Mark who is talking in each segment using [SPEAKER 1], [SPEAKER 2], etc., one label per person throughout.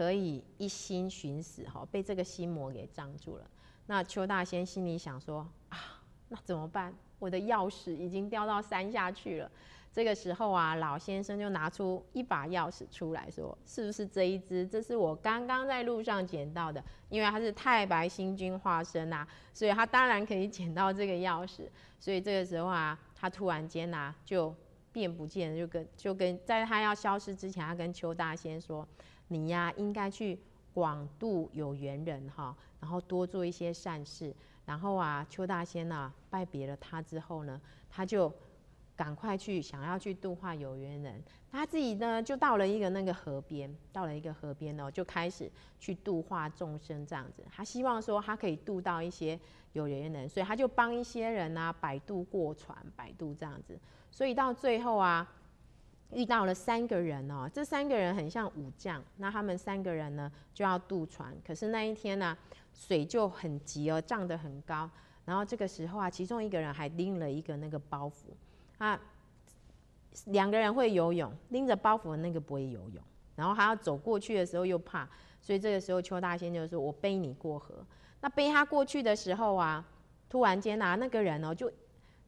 [SPEAKER 1] 可以一心寻死哈，被这个心魔给障住了。那邱大仙心里想说啊，那怎么办？我的钥匙已经掉到山下去了。这个时候啊，老先生就拿出一把钥匙出来说：“是不是这一只？这是我刚刚在路上捡到的。因为他是太白星君化身啊，所以他当然可以捡到这个钥匙。所以这个时候啊，他突然间呐就变不见，就跟就跟在他要消失之前，他跟邱大仙说：‘你呀，应该去广度有缘人哈，然后多做一些善事。’然后啊，邱大仙呐拜别了他之后呢，他就。赶快去，想要去度化有缘人，他自己呢就到了一个那个河边，到了一个河边哦，就开始去度化众生这样子。他希望说他可以度到一些有缘人，所以他就帮一些人啊摆渡过船，摆渡这样子。所以到最后啊，遇到了三个人哦，这三个人很像武将，那他们三个人呢就要渡船，可是那一天呢水就很急哦，涨得很高。然后这个时候啊，其中一个人还拎了一个那个包袱。啊，两个人会游泳，拎着包袱的那个不会游泳，然后还要走过去的时候又怕，所以这个时候邱大仙就说：“我背你过河。”那背他过去的时候啊，突然间啊，那个人哦就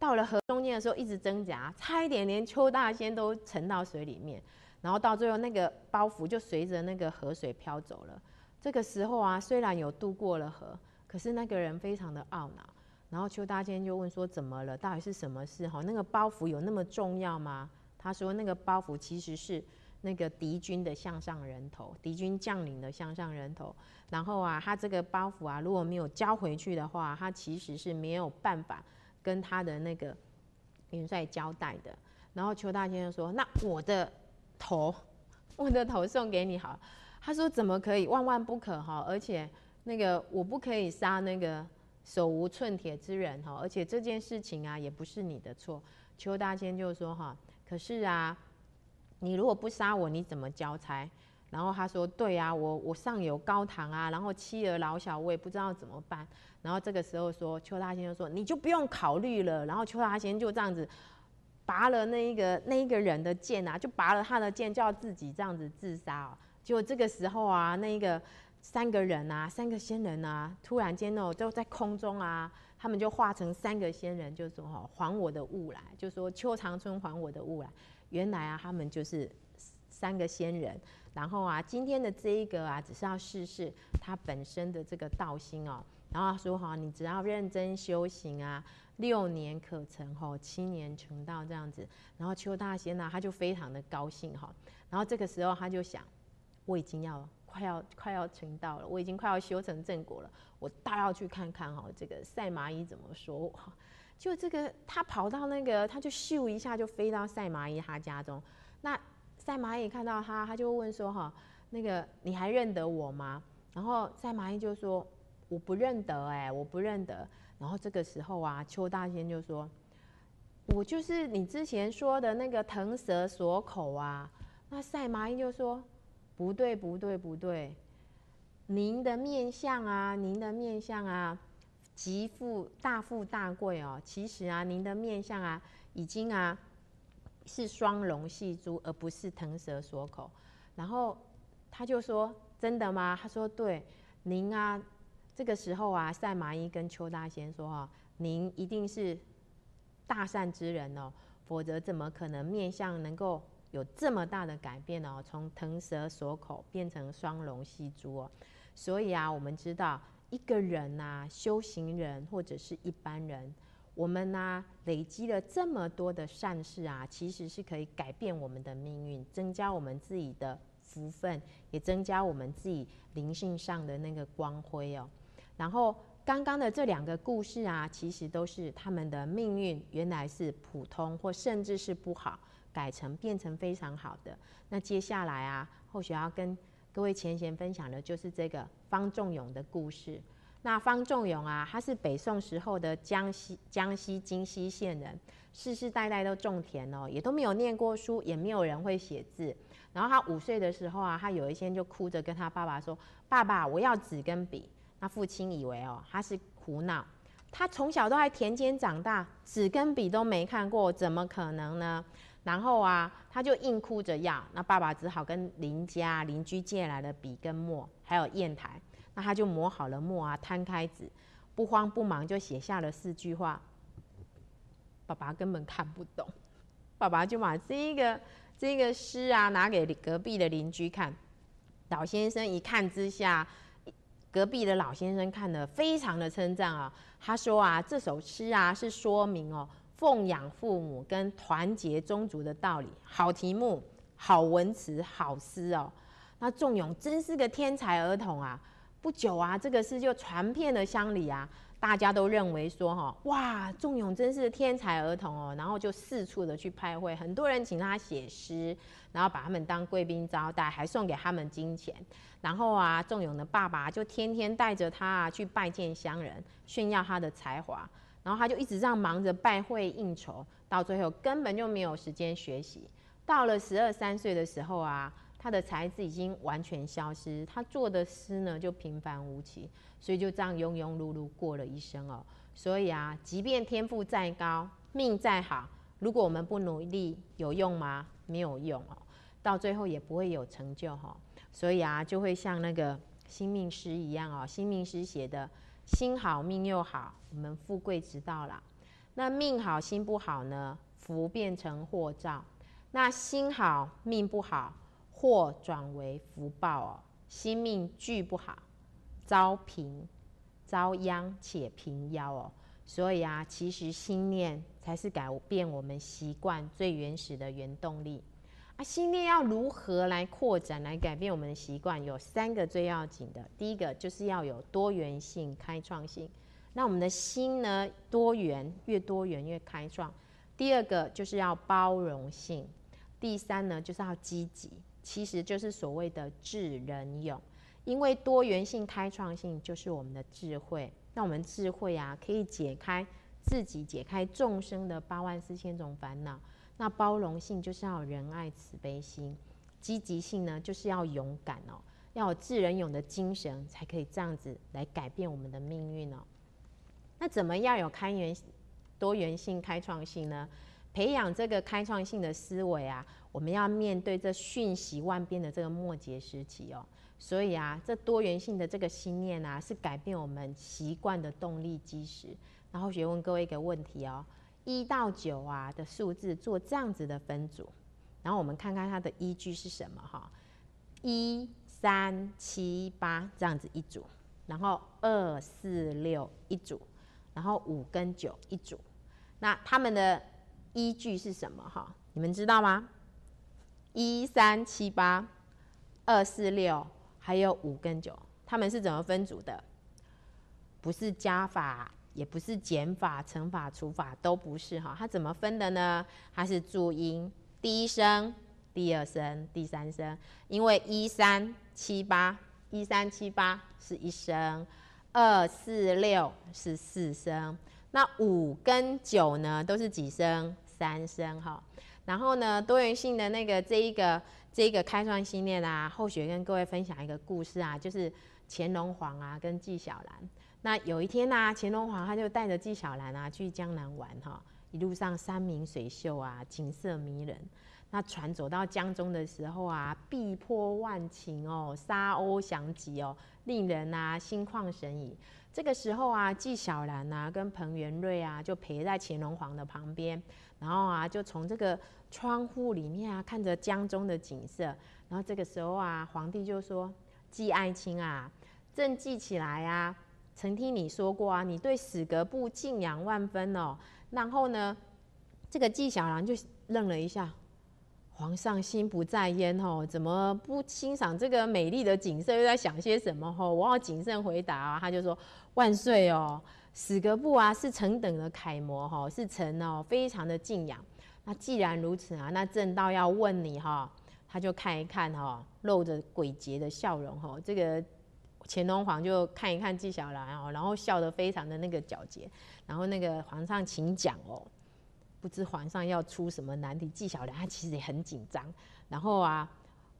[SPEAKER 1] 到了河中间的时候一直挣扎，差一点连邱大仙都沉到水里面，然后到最后那个包袱就随着那个河水飘走了。这个时候啊，虽然有渡过了河，可是那个人非常的懊恼。然后邱大仙就问说：“怎么了？到底是什么事？哈，那个包袱有那么重要吗？”他说：“那个包袱其实是那个敌军的向上人头，敌军将领的向上人头。然后啊，他这个包袱啊，如果没有交回去的话，他其实是没有办法跟他的那个元帅交代的。”然后邱大仙就说：“那我的头，我的头送给你好。”他说：“怎么可以？万万不可哈！而且那个我不可以杀那个。”手无寸铁之人哈，而且这件事情啊也不是你的错。邱大仙就说哈，可是啊，你如果不杀我，你怎么交差？然后他说，对啊，我我上有高堂啊，然后妻儿老小，我也不知道怎么办。然后这个时候说，邱大仙就说，你就不用考虑了。然后邱大仙就这样子拔了那一个那一个人的剑啊，就拔了他的剑，就要自己这样子自杀哦。结果这个时候啊，那一个。三个人啊，三个仙人啊，突然间哦，就在空中啊，他们就化成三个仙人，就说哈，还我的物来，就说邱长春还我的物来。原来啊，他们就是三个仙人。然后啊，今天的这一个啊，只是要试试他本身的这个道心哦。然后说哈，你只要认真修行啊，六年可成哈，七年成道这样子。然后邱大仙呢，他就非常的高兴哈。然后这个时候他就想，我已经要。快要快要成道了，我已经快要修成正果了，我倒要去看看哈，这个赛蚂蚁怎么说？就这个，他跑到那个，他就咻一下就飞到赛蚂蚁他家中。那赛蚂蚁看到他，他就问说：“哈，那个你还认得我吗？”然后赛蚂蚁就说：“我不认得，哎，我不认得。”然后这个时候啊，邱大仙就说：“我就是你之前说的那个腾蛇锁口啊。”那赛蚂蚁就说。不对，不对，不对！您的面相啊，您的面相啊，极富大富大贵哦。其实啊，您的面相啊，已经啊是双龙戏珠，而不是腾蛇锁口。然后他就说：“真的吗？”他说：“对，您啊，这个时候啊，赛马衣跟邱大仙说：‘哈，您一定是大善之人哦，否则怎么可能面相能够？’”有这么大的改变哦，从腾蛇锁口变成双龙戏珠哦，所以啊，我们知道一个人呐，修行人或者是一般人，我们呢累积了这么多的善事啊，其实是可以改变我们的命运，增加我们自己的福分，也增加我们自己灵性上的那个光辉哦。然后刚刚的这两个故事啊，其实都是他们的命运原来是普通或甚至是不好。改成变成非常好的。那接下来啊，或许要跟各位前贤分享的就是这个方仲永的故事。那方仲永啊，他是北宋时候的江西江西金溪县人，世世代代都种田哦，也都没有念过书，也没有人会写字。然后他五岁的时候啊，他有一天就哭着跟他爸爸说：“爸爸，我要纸跟笔。”那父亲以为哦，他是胡闹。他从小都在田间长大，纸跟笔都没看过，怎么可能呢？然后啊，他就硬哭着要，那爸爸只好跟邻家邻居借来了笔跟墨，还有砚台，他就磨好了墨啊，摊开纸，不慌不忙就写下了四句话。爸爸根本看不懂，爸爸就把这个这个诗啊拿给隔壁的邻居看，老先生一看之下，隔壁的老先生看了非常的称赞啊，他说啊，这首诗啊是说明哦。奉养父母跟团结宗族的道理，好题目，好文词，好诗哦。那仲永真是个天才儿童啊！不久啊，这个事就传遍了乡里啊，大家都认为说哈，哇，仲永真是天才儿童哦。然后就四处的去派会，很多人请他写诗，然后把他们当贵宾招待，还送给他们金钱。然后啊，仲永的爸爸就天天带着他去拜见乡人，炫耀他的才华。然后他就一直这样忙着拜会应酬，到最后根本就没有时间学习。到了十二三岁的时候啊，他的才智已经完全消失，他做的诗呢就平凡无奇，所以就这样庸庸碌碌过了一生哦。所以啊，即便天赋再高，命再好，如果我们不努力，有用吗？没有用哦，到最后也不会有成就哈。所以啊，就会像那个新命诗一样哦，新命诗写的。心好命又好，我们富贵之道了。那命好心不好呢？福变成祸兆。那心好命不好，祸转为福报哦。心命俱不好，遭贫遭殃且贫夭哦。所以啊，其实心念才是改变我们习惯最原始的原动力啊。心念要如何来扩展、来改变我们的习惯？有三个最要紧的。第一个就是要有多元性、开创性。那我们的心呢，多元越多元越开创。第二个就是要包容性。第三呢，就是要积极，其实就是所谓的智人勇。因为多元性、开创性就是我们的智慧。那我们智慧啊，可以解开自己、解开众生的八万四千种烦恼。那包容性就是要仁爱慈悲心，积极性呢就是要勇敢哦，要有智人勇的精神，才可以这样子来改变我们的命运哦。那怎么样有开源、多元性、开创性呢？培养这个开创性的思维啊，我们要面对这瞬息万变的这个末节时期哦。所以啊，这多元性的这个心念啊，是改变我们习惯的动力基石。然后，学问各位一个问题哦。一到九啊的数字做这样子的分组，然后我们看看它的依据是什么哈？一三七八这样子一组，然后二四六一组，然后五跟九一组，那他们的依据是什么哈？你们知道吗？一三七八、二四六还有五跟九，他们是怎么分组的？不是加法。也不是减法、乘法、除法都不是哈，它怎么分的呢？它是注音，第一声、第二声、第三声。因为一三七八，一三七八是一声，二四六是四声，那五跟九呢都是几声？三声哈。然后呢，多元性的那个这一个这一个开创新念啊，后学跟各位分享一个故事啊，就是乾隆皇啊跟纪晓岚。那有一天呢，乾隆皇他就带着纪晓岚啊去江南玩哈，一路上山明水秀啊，景色迷人。那船走到江中的时候啊，碧波万顷哦，沙鸥翔集哦，令人啊心旷神怡。这个时候啊，纪晓岚啊跟彭元瑞啊就陪在乾隆皇的旁边，然后啊就从这个窗户里面啊看着江中的景色。然后这个时候啊，皇帝就说：“纪爱卿啊，朕记起来啊。”曾听你说过啊，你对史格布敬仰万分哦。然后呢，这个纪晓岚就愣了一下，皇上心不在焉哦，怎么不欣赏这个美丽的景色？又在想些什么？哦，我要谨慎回答啊。他就说：“万岁哦，史格布啊是臣等的楷模哈，是臣哦非常的敬仰。那既然如此啊，那正道要问你哈。”他就看一看哈，露着诡谲的笑容哈，这个。乾隆皇就看一看纪晓岚哦，然后笑得非常的那个皎洁，然后那个皇上请讲哦，不知皇上要出什么难题。纪晓岚他其实也很紧张，然后啊，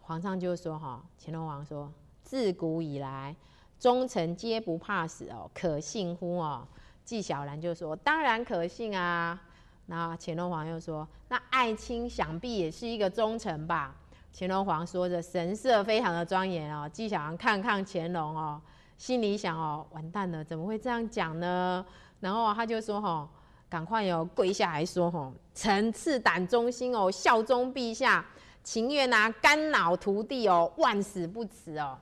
[SPEAKER 1] 皇上就说哈，乾隆皇说，自古以来忠臣皆不怕死哦，可信乎哦？纪晓岚就说，当然可信啊，那乾隆皇又说：“那爱卿想必也是一个忠臣吧？”乾隆皇说着，神色非常的庄严哦。纪晓岚看看乾隆哦，心里想哦，完蛋了，怎么会这样讲呢？然后他就说：“哈，赶快哦，跪下来说：吼，臣赤胆忠心哦，效忠陛下，情愿拿肝脑涂地哦，万死不辞哦。”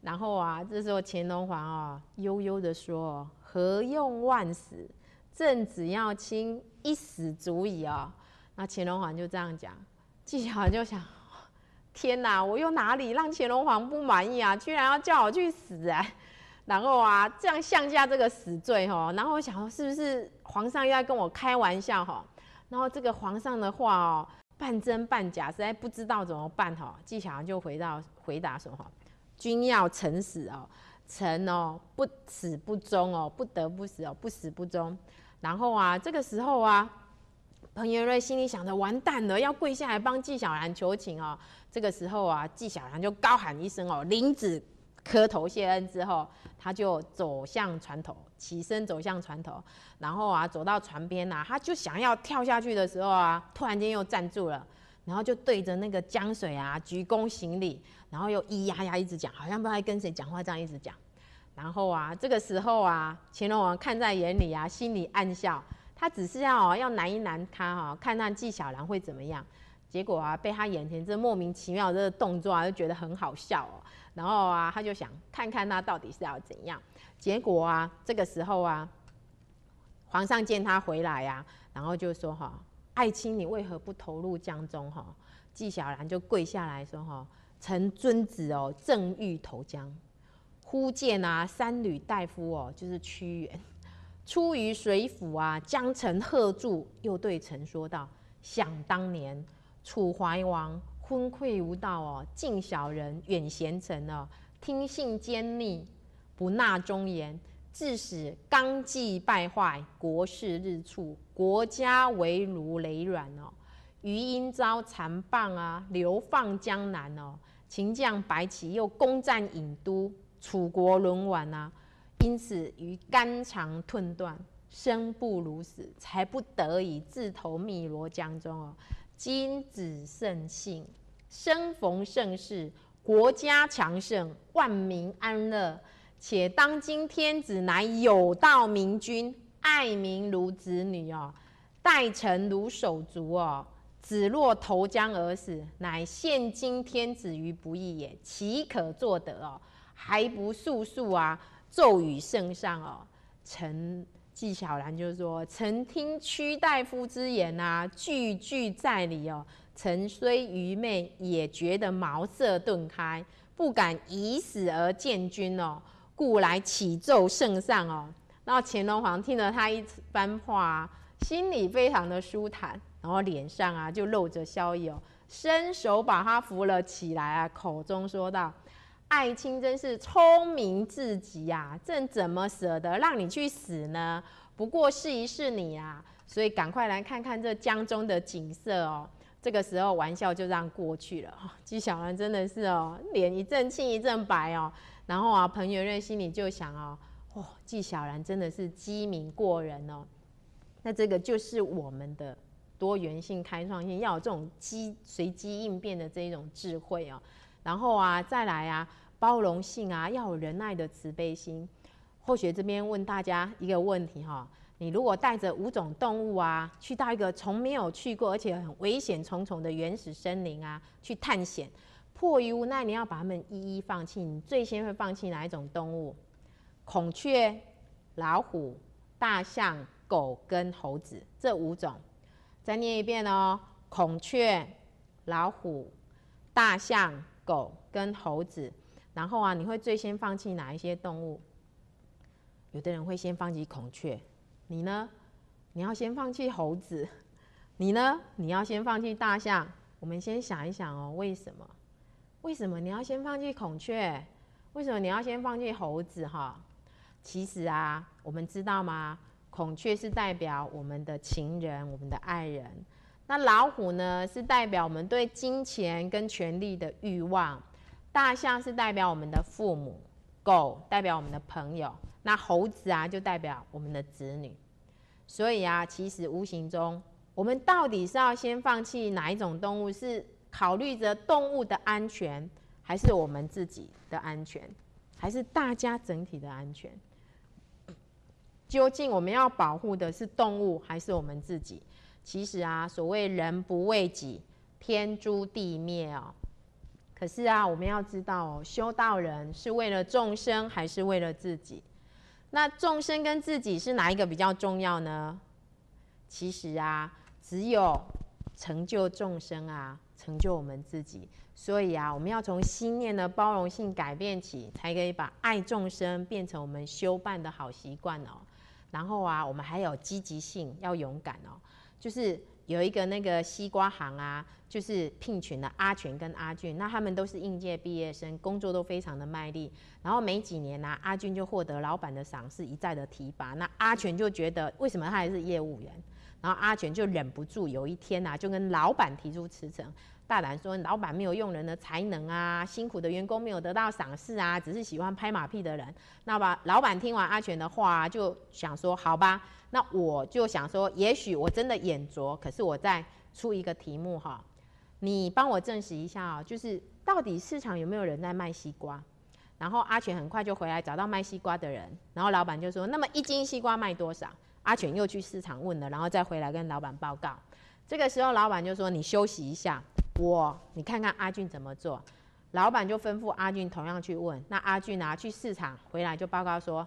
[SPEAKER 1] 然后啊，这时候乾隆皇哦，悠悠的说：“何用万死？朕只要卿一死足矣哦。”那乾隆皇就这样讲，纪晓岚就想。天哪！我又哪里让乾隆皇不满意啊？居然要叫我去死啊！然后啊，这样向下这个死罪哈。然后我想说，是不是皇上又在跟我开玩笑哈？然后这个皇上的话哦，半真半假，实在不知道怎么办哈。纪晓岚就回到回答说哈：君要臣死哦，臣哦不死不忠哦，不得不死哦，不死不忠。然后啊，这个时候啊。彭元瑞心里想着：完蛋了，要跪下来帮纪晓岚求情哦。这个时候啊，纪晓岚就高喊一声：“哦，林子，磕头谢恩。”之后，他就走向船头，起身走向船头，然后啊，走到船边呐，他就想要跳下去的时候啊，突然间又站住了，然后就对着那个江水啊鞠躬行礼，然后又咿呀呀一直讲，好像不知道跟谁讲话，这样一直讲。然后啊，这个时候啊，乾隆王看在眼里啊，心里暗笑。他只是要要难一难他哈，看看纪晓岚会怎么样。结果啊，被他眼前这莫名其妙的动作啊，就觉得很好笑哦。然后啊，他就想看看他到底是要怎样。结果啊，这个时候啊，皇上见他回来呀，然后就说哈：“爱卿，你为何不投入江中？”哈，纪晓岚就跪下来说：“哈，臣遵旨哦，正欲投江，忽见啊，三闾大夫哦，就是屈原。”出于水府啊，将臣喝住，又对臣说道：“想当年，楚怀王昏聩无道哦，敬小人，远贤臣哦，听信奸佞，不纳忠言，致使纲纪败坏，国势日处，国家危如累卵哦。余因遭残谤啊，流放江南哦。秦将白起又攻占郢都，楚国沦亡啊。”因此，于肝肠寸断，生不如死，才不得已自投汨罗江中哦。今子圣幸，生逢盛世，国家强盛，万民安乐。且当今天子乃有道明君，爱民如子女哦，待臣如手足哦。子若投江而死，乃现今天子于不义也，岂可作得哦？还不速速啊！奏与圣上哦，臣纪晓岚就是说：“臣听屈大夫之言啊，句句在理哦。臣虽愚昧，也觉得茅塞顿开，不敢以死而见君哦，故来启奏圣上哦。”那乾隆皇听了他一番话，心里非常的舒坦，然后脸上啊就露着笑意哦，伸手把他扶了起来啊，口中说道。爱卿真是聪明至极呀！朕怎么舍得让你去死呢？不过试一试你啊，所以赶快来看看这江中的景色哦。这个时候玩笑就这样过去了。纪晓岚真的是哦，脸一阵青一阵白哦。然后啊，彭元瑞心里就想哦，哇，纪晓岚真的是机敏过人哦。那这个就是我们的多元性、开创性，要有这种机随机应变的这一种智慧哦。然后啊，再来啊，包容性啊，要有仁爱的慈悲心。或许这边问大家一个问题哈：你如果带着五种动物啊，去到一个从没有去过而且很危险重重的原始森林啊，去探险，迫于无奈你要把它们一一放弃，你最先会放弃哪一种动物？孔雀、老虎、大象、狗跟猴子这五种。再念一遍哦：孔雀、老虎、大象。狗跟猴子，然后啊，你会最先放弃哪一些动物？有的人会先放弃孔雀，你呢？你要先放弃猴子，你呢？你要先放弃大象。我们先想一想哦，为什么？为什么你要先放弃孔雀？为什么你要先放弃猴子？哈，其实啊，我们知道吗？孔雀是代表我们的情人，我们的爱人。那老虎呢，是代表我们对金钱跟权力的欲望；大象是代表我们的父母；狗代表我们的朋友；那猴子啊，就代表我们的子女。所以啊，其实无形中，我们到底是要先放弃哪一种动物？是考虑着动物的安全，还是我们自己的安全，还是大家整体的安全？究竟我们要保护的是动物，还是我们自己？其实啊，所谓人不为己，天诛地灭哦。可是啊，我们要知道哦，修道人是为了众生，还是为了自己？那众生跟自己是哪一个比较重要呢？其实啊。只有成就众生啊，成就我们自己。所以啊，我们要从心念的包容性改变起，才可以把爱众生变成我们修办的好习惯哦。然后啊，我们还有积极性，要勇敢哦。就是有一个那个西瓜行啊，就是聘请了阿全跟阿俊，那他们都是应届毕业生，工作都非常的卖力。然后没几年呢，阿俊就获得老板的赏识，一再的提拔。那阿全就觉得，为什么他还是业务员？然后阿全就忍不住，有一天呐，就跟老板提出辞呈，大胆说老板没有用人的才能啊，辛苦的员工没有得到赏识啊，只是喜欢拍马屁的人。那吧，老板听完阿全的话，就想说好吧，那我就想说，也许我真的眼拙，可是我再出一个题目哈，你帮我证实一下啊，就是到底市场有没有人在卖西瓜？然后阿全很快就回来找到卖西瓜的人，然后老板就说，那么一斤西瓜卖多少？阿全又去市场问了，然后再回来跟老板报告。这个时候，老板就说：“你休息一下，我你看看阿俊怎么做。”老板就吩咐阿俊同样去问。那阿俊拿去市场回来就报告说：“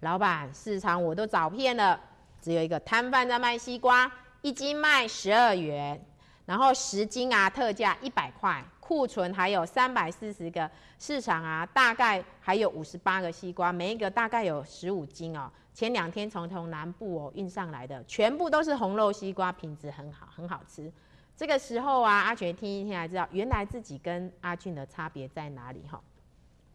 [SPEAKER 1] 老板，市场我都找遍了，只有一个摊贩在卖西瓜，一斤卖十二元，然后十斤啊特价一百块，库存还有三百四十个，市场啊大概还有五十八个西瓜，每一个大概有十五斤哦。”前两天从从南部哦运上来的，全部都是红肉西瓜，品质很好，很好吃。这个时候啊，阿全听一听才知道，原来自己跟阿俊的差别在哪里哈。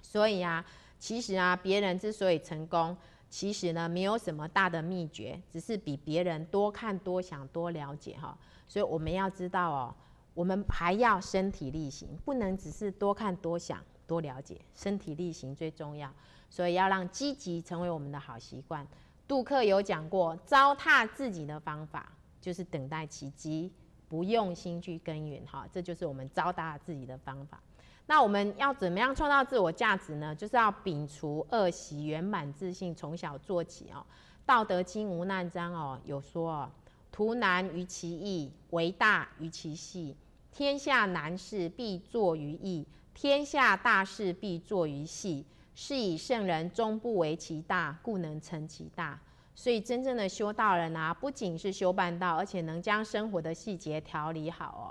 [SPEAKER 1] 所以啊，其实啊，别人之所以成功，其实呢没有什么大的秘诀，只是比别人多看、多想、多了解哈。所以我们要知道哦，我们还要身体力行，不能只是多看、多想、多了解，身体力行最重要。所以要让积极成为我们的好习惯。杜克有讲过，糟蹋自己的方法就是等待奇迹，不用心去耕耘。哈，这就是我们糟蹋自己的方法。那我们要怎么样创造自我价值呢？就是要摒除恶习，圆满自信，从小做起哦。道德经无难章哦有说哦，图难于其易，为大于其细。天下难事必作于易，天下大事必作于细。是以圣人终不为其大，故能成其大。所以真正的修道人啊，不仅是修办道，而且能将生活的细节调理好哦。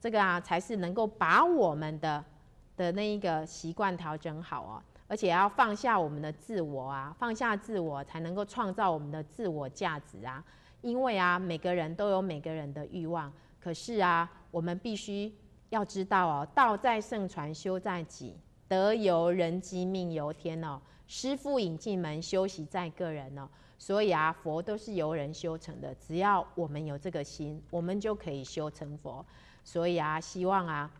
[SPEAKER 1] 这个啊，才是能够把我们的的那一个习惯调整好哦。而且要放下我们的自我啊，放下自我，才能够创造我们的自我价值啊。因为啊，每个人都有每个人的欲望，可是啊，我们必须要知道哦，道在圣传，修在己。德由人机，命由天哦。师傅引进门，修习在个人哦。所以啊，佛都是由人修成的。只要我们有这个心，我们就可以修成佛。所以啊，希望啊，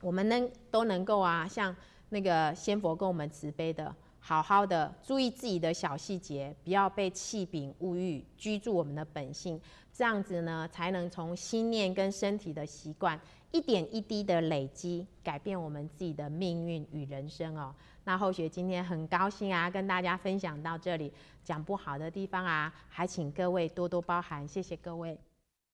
[SPEAKER 1] 我们能都能够啊，像那个仙佛跟我们慈悲的，好好的注意自己的小细节，不要被气柄物欲居住我们的本性。这样子呢，才能从心念跟身体的习惯。一点一滴的累积，改变我们自己的命运与人生哦。那后学今天很高兴啊，跟大家分享到这里，讲不好的地方啊，还请各位多多包涵，谢谢各位。